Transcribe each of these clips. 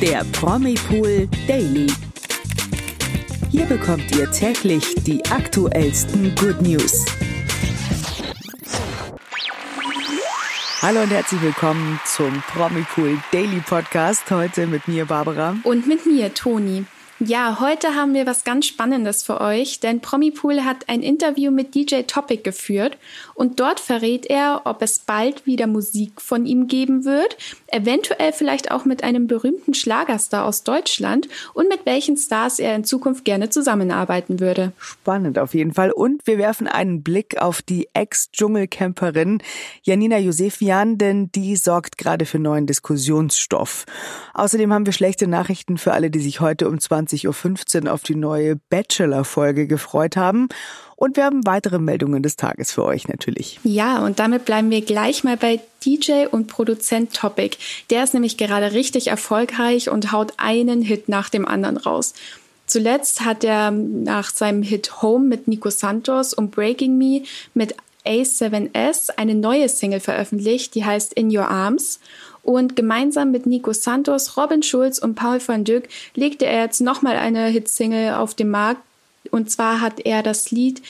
der Promipool Daily. Hier bekommt ihr täglich die aktuellsten Good News. Hallo und herzlich willkommen zum Promipool Daily Podcast. Heute mit mir Barbara. Und mit mir Toni. Ja, heute haben wir was ganz Spannendes für euch, denn Promipool hat ein Interview mit DJ Topic geführt und dort verrät er, ob es bald wieder Musik von ihm geben wird, eventuell vielleicht auch mit einem berühmten Schlagerstar aus Deutschland und mit welchen Stars er in Zukunft gerne zusammenarbeiten würde. Spannend auf jeden Fall und wir werfen einen Blick auf die Ex-Dschungelcamperin Janina Josefian, denn die sorgt gerade für neuen Diskussionsstoff. Außerdem haben wir schlechte Nachrichten für alle, die sich heute um 20 20.15 Uhr auf die neue Bachelor-Folge gefreut haben. Und wir haben weitere Meldungen des Tages für euch natürlich. Ja, und damit bleiben wir gleich mal bei DJ und Produzent Topic. Der ist nämlich gerade richtig erfolgreich und haut einen Hit nach dem anderen raus. Zuletzt hat er nach seinem Hit Home mit Nico Santos und Breaking Me mit A7S eine neue Single veröffentlicht, die heißt In Your Arms. Und gemeinsam mit Nico Santos, Robin Schulz und Paul van Dyk legte er jetzt nochmal eine Hitsingle auf den Markt. Und zwar hat er das Lied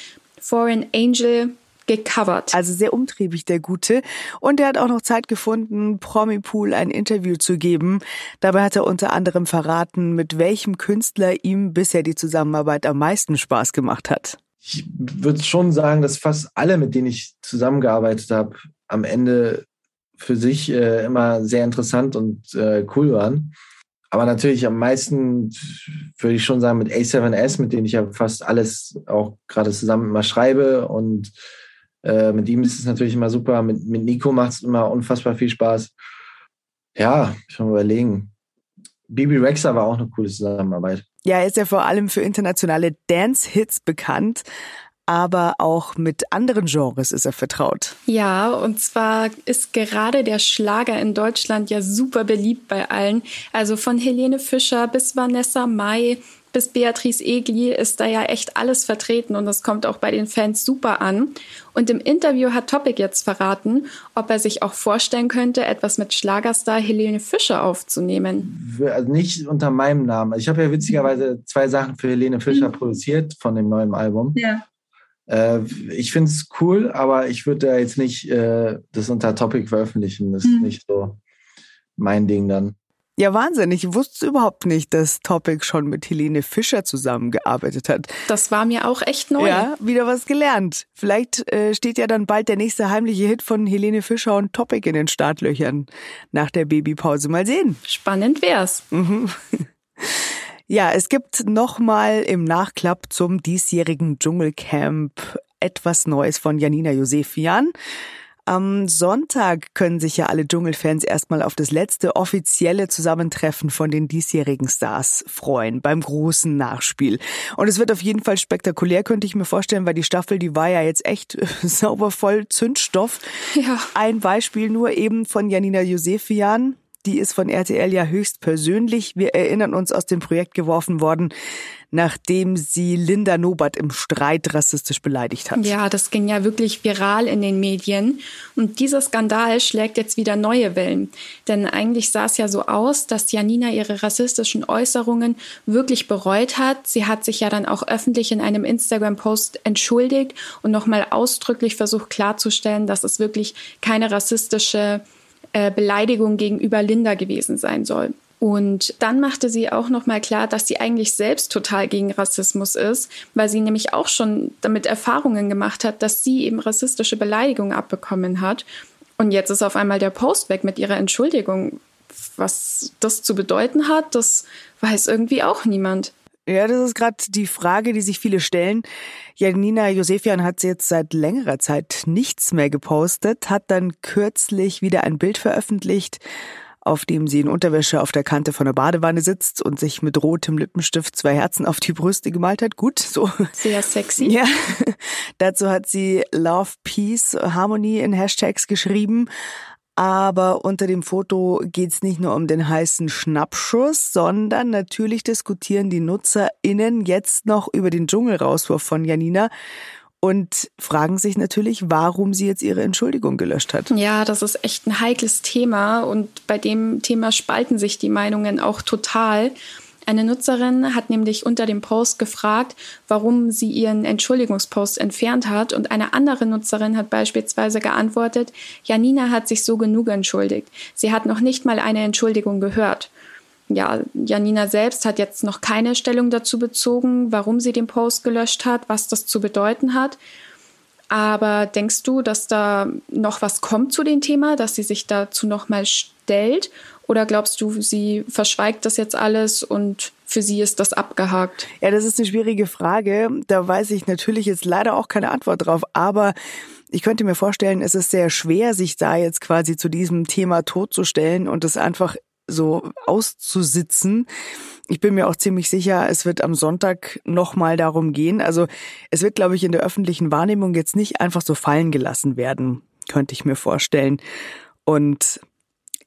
Foreign Angel gecovert. Also sehr umtriebig, der Gute. Und er hat auch noch Zeit gefunden, Promipool ein Interview zu geben. Dabei hat er unter anderem verraten, mit welchem Künstler ihm bisher die Zusammenarbeit am meisten Spaß gemacht hat. Ich würde schon sagen, dass fast alle, mit denen ich zusammengearbeitet habe, am Ende für sich äh, immer sehr interessant und äh, cool waren. Aber natürlich am meisten würde ich schon sagen mit A7S, mit denen ich ja fast alles auch gerade zusammen immer schreibe. Und äh, mit ihm ist es natürlich immer super. Mit, mit Nico macht es immer unfassbar viel Spaß. Ja, schon überlegen. Bibi Rexer war auch eine coole Zusammenarbeit. Ja, er ist ja vor allem für internationale Dance-Hits bekannt aber auch mit anderen Genres ist er vertraut. Ja, und zwar ist gerade der Schlager in Deutschland ja super beliebt bei allen. Also von Helene Fischer bis Vanessa Mai bis Beatrice Egli ist da ja echt alles vertreten und das kommt auch bei den Fans super an. Und im Interview hat Topic jetzt verraten, ob er sich auch vorstellen könnte, etwas mit Schlagerstar Helene Fischer aufzunehmen. Also nicht unter meinem Namen. Ich habe ja witzigerweise zwei Sachen für Helene Fischer mhm. produziert von dem neuen Album. Ja. Äh, ich finde es cool, aber ich würde da jetzt nicht äh, das unter Topic veröffentlichen. Das ist mhm. nicht so mein Ding dann. Ja, Wahnsinn. Ich wusste überhaupt nicht, dass Topic schon mit Helene Fischer zusammengearbeitet hat. Das war mir auch echt neu. Ja, wieder was gelernt. Vielleicht äh, steht ja dann bald der nächste heimliche Hit von Helene Fischer und Topic in den Startlöchern nach der Babypause. Mal sehen. Spannend wär's. Mhm. Ja, es gibt nochmal im Nachklapp zum diesjährigen Dschungelcamp etwas Neues von Janina Josefian. Am Sonntag können sich ja alle Dschungelfans erstmal auf das letzte offizielle Zusammentreffen von den diesjährigen Stars freuen, beim großen Nachspiel. Und es wird auf jeden Fall spektakulär, könnte ich mir vorstellen, weil die Staffel, die war ja jetzt echt sauber voll Zündstoff. Ja. Ein Beispiel nur eben von Janina Josefian die ist von RTL ja höchst persönlich. Wir erinnern uns aus dem Projekt geworfen worden, nachdem sie Linda Nobert im Streit rassistisch beleidigt hat. Ja, das ging ja wirklich viral in den Medien. Und dieser Skandal schlägt jetzt wieder neue Wellen. Denn eigentlich sah es ja so aus, dass Janina ihre rassistischen Äußerungen wirklich bereut hat. Sie hat sich ja dann auch öffentlich in einem Instagram-Post entschuldigt und nochmal ausdrücklich versucht klarzustellen, dass es wirklich keine rassistische äh, Beleidigung gegenüber Linda gewesen sein soll. Und dann machte sie auch noch mal klar, dass sie eigentlich selbst total gegen Rassismus ist, weil sie nämlich auch schon damit Erfahrungen gemacht hat, dass sie eben rassistische Beleidigungen abbekommen hat. Und jetzt ist auf einmal der Post weg mit ihrer Entschuldigung. Was das zu bedeuten hat, das weiß irgendwie auch niemand. Ja, das ist gerade die Frage, die sich viele stellen. Janina Josefian hat jetzt seit längerer Zeit nichts mehr gepostet, hat dann kürzlich wieder ein Bild veröffentlicht, auf dem sie in Unterwäsche auf der Kante von der Badewanne sitzt und sich mit rotem Lippenstift zwei Herzen auf die Brüste gemalt hat. Gut, so. Sehr sexy. Ja. Dazu hat sie Love, Peace, Harmony in Hashtags geschrieben. Aber unter dem Foto geht es nicht nur um den heißen Schnappschuss, sondern natürlich diskutieren die NutzerInnen jetzt noch über den Dschungelrauswurf von Janina und fragen sich natürlich, warum sie jetzt ihre Entschuldigung gelöscht hat. Ja, das ist echt ein heikles Thema und bei dem Thema spalten sich die Meinungen auch total. Eine Nutzerin hat nämlich unter dem Post gefragt, warum sie ihren Entschuldigungspost entfernt hat und eine andere Nutzerin hat beispielsweise geantwortet, Janina hat sich so genug entschuldigt. Sie hat noch nicht mal eine Entschuldigung gehört. Ja, Janina selbst hat jetzt noch keine Stellung dazu bezogen, warum sie den Post gelöscht hat, was das zu bedeuten hat. Aber denkst du, dass da noch was kommt zu dem Thema, dass sie sich dazu nochmal stellt? Oder glaubst du, sie verschweigt das jetzt alles und für sie ist das abgehakt? Ja, das ist eine schwierige Frage. Da weiß ich natürlich jetzt leider auch keine Antwort drauf. Aber ich könnte mir vorstellen, es ist sehr schwer, sich da jetzt quasi zu diesem Thema totzustellen und es einfach so auszusitzen. Ich bin mir auch ziemlich sicher, es wird am Sonntag nochmal darum gehen. Also es wird, glaube ich, in der öffentlichen Wahrnehmung jetzt nicht einfach so fallen gelassen werden, könnte ich mir vorstellen. Und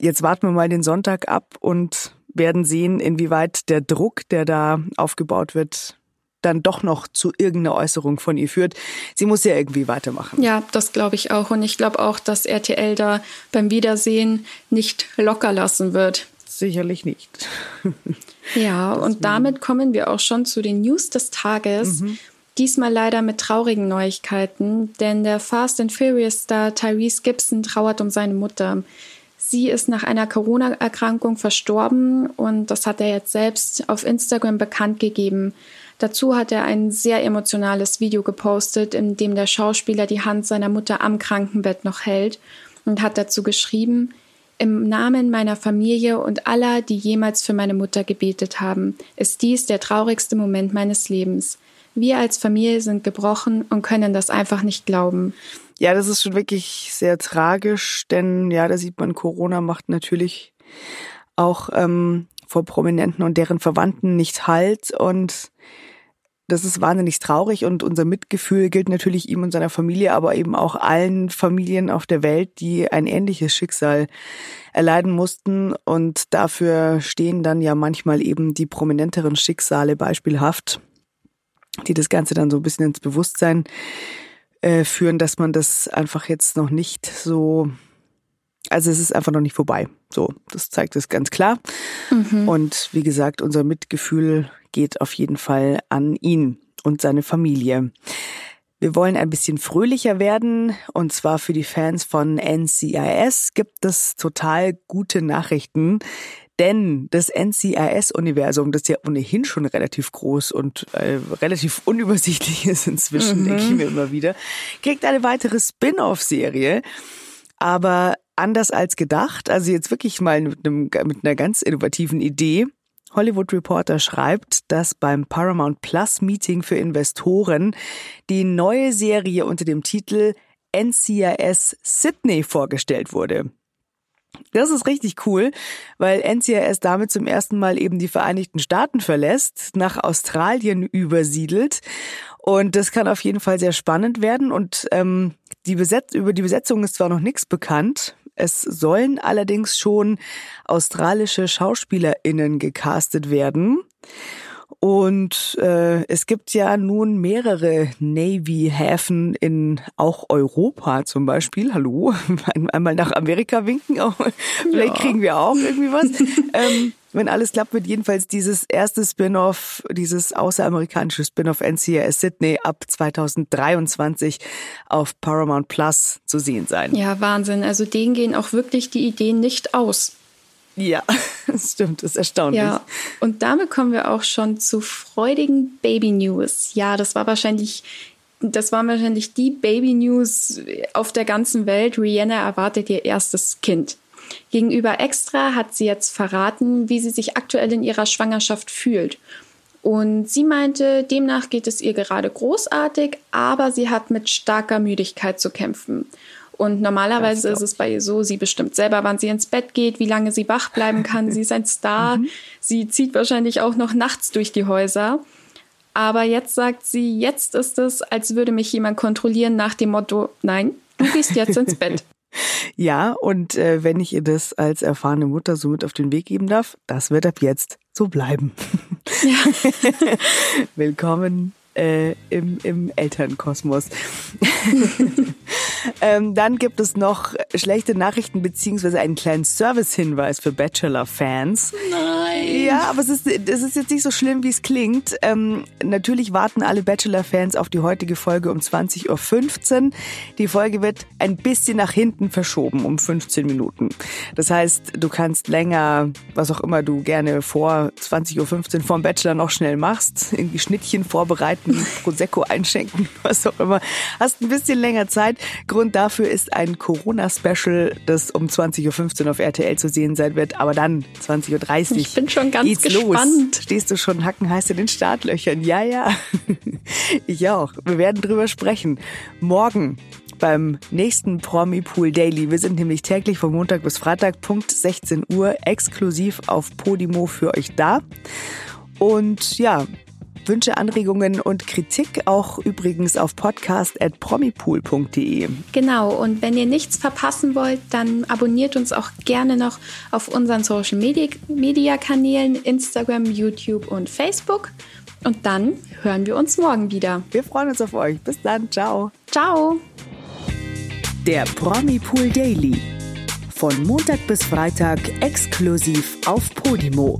jetzt warten wir mal den Sonntag ab und werden sehen, inwieweit der Druck, der da aufgebaut wird, dann doch noch zu irgendeiner Äußerung von ihr führt. Sie muss ja irgendwie weitermachen. Ja, das glaube ich auch. Und ich glaube auch, dass RTL da beim Wiedersehen nicht locker lassen wird. Sicherlich nicht. ja, und damit kommen wir auch schon zu den News des Tages. Mhm. Diesmal leider mit traurigen Neuigkeiten, denn der Fast and Furious Star Tyrese Gibson trauert um seine Mutter. Sie ist nach einer Corona-Erkrankung verstorben und das hat er jetzt selbst auf Instagram bekannt gegeben. Dazu hat er ein sehr emotionales Video gepostet, in dem der Schauspieler die Hand seiner Mutter am Krankenbett noch hält und hat dazu geschrieben, im Namen meiner Familie und aller, die jemals für meine Mutter gebetet haben, ist dies der traurigste Moment meines Lebens. Wir als Familie sind gebrochen und können das einfach nicht glauben. Ja, das ist schon wirklich sehr tragisch, denn ja, da sieht man, Corona macht natürlich auch ähm, vor Prominenten und deren Verwandten nicht Halt und das ist wahnsinnig traurig und unser Mitgefühl gilt natürlich ihm und seiner Familie, aber eben auch allen Familien auf der Welt, die ein ähnliches Schicksal erleiden mussten. Und dafür stehen dann ja manchmal eben die prominenteren Schicksale beispielhaft, die das Ganze dann so ein bisschen ins Bewusstsein äh, führen, dass man das einfach jetzt noch nicht so also es ist einfach noch nicht vorbei. So, das zeigt es ganz klar. Mhm. Und wie gesagt, unser Mitgefühl geht auf jeden Fall an ihn und seine Familie. Wir wollen ein bisschen fröhlicher werden und zwar für die Fans von NCIS gibt es total gute Nachrichten. Denn das NCIS-Universum, das ja ohnehin schon relativ groß und äh, relativ unübersichtlich ist inzwischen, mhm. denke ich mir immer wieder, kriegt eine weitere Spin-off-Serie. Aber anders als gedacht, also jetzt wirklich mal mit, einem, mit einer ganz innovativen Idee. Hollywood Reporter schreibt, dass beim Paramount Plus Meeting für Investoren die neue Serie unter dem Titel NCIS Sydney vorgestellt wurde. Das ist richtig cool, weil NCIS damit zum ersten Mal eben die Vereinigten Staaten verlässt, nach Australien übersiedelt. Und das kann auf jeden Fall sehr spannend werden. Und ähm, die über die Besetzung ist zwar noch nichts bekannt, es sollen allerdings schon australische SchauspielerInnen gecastet werden. Und äh, es gibt ja nun mehrere Navy-Häfen in auch Europa zum Beispiel. Hallo, einmal nach Amerika winken, auch. vielleicht ja. kriegen wir auch irgendwie was. ähm, wenn alles klappt, wird jedenfalls dieses erste Spin-off, dieses außeramerikanische Spin-off NCIS Sydney ab 2023 auf Paramount Plus zu sehen sein. Ja, Wahnsinn. Also denen gehen auch wirklich die Ideen nicht aus. Ja, das stimmt, das ist erstaunlich. Ja, und damit kommen wir auch schon zu freudigen Baby News. Ja, das war wahrscheinlich das war wahrscheinlich die Baby News auf der ganzen Welt. Rihanna erwartet ihr erstes Kind. Gegenüber Extra hat sie jetzt verraten, wie sie sich aktuell in ihrer Schwangerschaft fühlt. Und sie meinte, demnach geht es ihr gerade großartig, aber sie hat mit starker Müdigkeit zu kämpfen. Und normalerweise ist es bei ihr so, sie bestimmt selber, wann sie ins Bett geht, wie lange sie wach bleiben kann. Sie ist ein Star. Mhm. Sie zieht wahrscheinlich auch noch nachts durch die Häuser. Aber jetzt sagt sie, jetzt ist es, als würde mich jemand kontrollieren nach dem Motto, nein, du gehst jetzt ins Bett. Ja, und äh, wenn ich ihr das als erfahrene Mutter so mit auf den Weg geben darf, das wird ab jetzt so bleiben. Ja. Willkommen äh, im, im Elternkosmos. ähm, dann gibt es noch schlechte Nachrichten beziehungsweise einen kleinen Service-Hinweis für Bachelor-Fans. Nein. Ja, aber es ist, es ist jetzt nicht so schlimm, wie es klingt. Ähm, natürlich warten alle Bachelor-Fans auf die heutige Folge um 20.15 Uhr. Die Folge wird ein bisschen nach hinten verschoben, um 15 Minuten. Das heißt, du kannst länger, was auch immer du gerne vor 20.15 Uhr vorm Bachelor noch schnell machst, irgendwie Schnittchen vorbereiten, Prosecco einschenken, was auch immer. Hast ein bisschen länger Zeit. Grund dafür ist ein Corona-Special, das um 20.15 Uhr auf RTL zu sehen sein wird, aber dann 20.30 Uhr. Ich bin schon ganz geht's gespannt. Los. Stehst du schon hackenheiß in den Startlöchern? Ja, ja. Ich auch. Wir werden drüber sprechen. Morgen beim nächsten Promi Pool Daily. Wir sind nämlich täglich von Montag bis Freitag, Punkt 16 Uhr, exklusiv auf Podimo für euch da. Und ja, Wünsche, Anregungen und Kritik auch übrigens auf podcast.promipool.de. Genau, und wenn ihr nichts verpassen wollt, dann abonniert uns auch gerne noch auf unseren Social Media Kanälen Instagram, YouTube und Facebook. Und dann hören wir uns morgen wieder. Wir freuen uns auf euch. Bis dann. Ciao. Ciao. Der Promi Pool Daily. Von Montag bis Freitag exklusiv auf Podimo.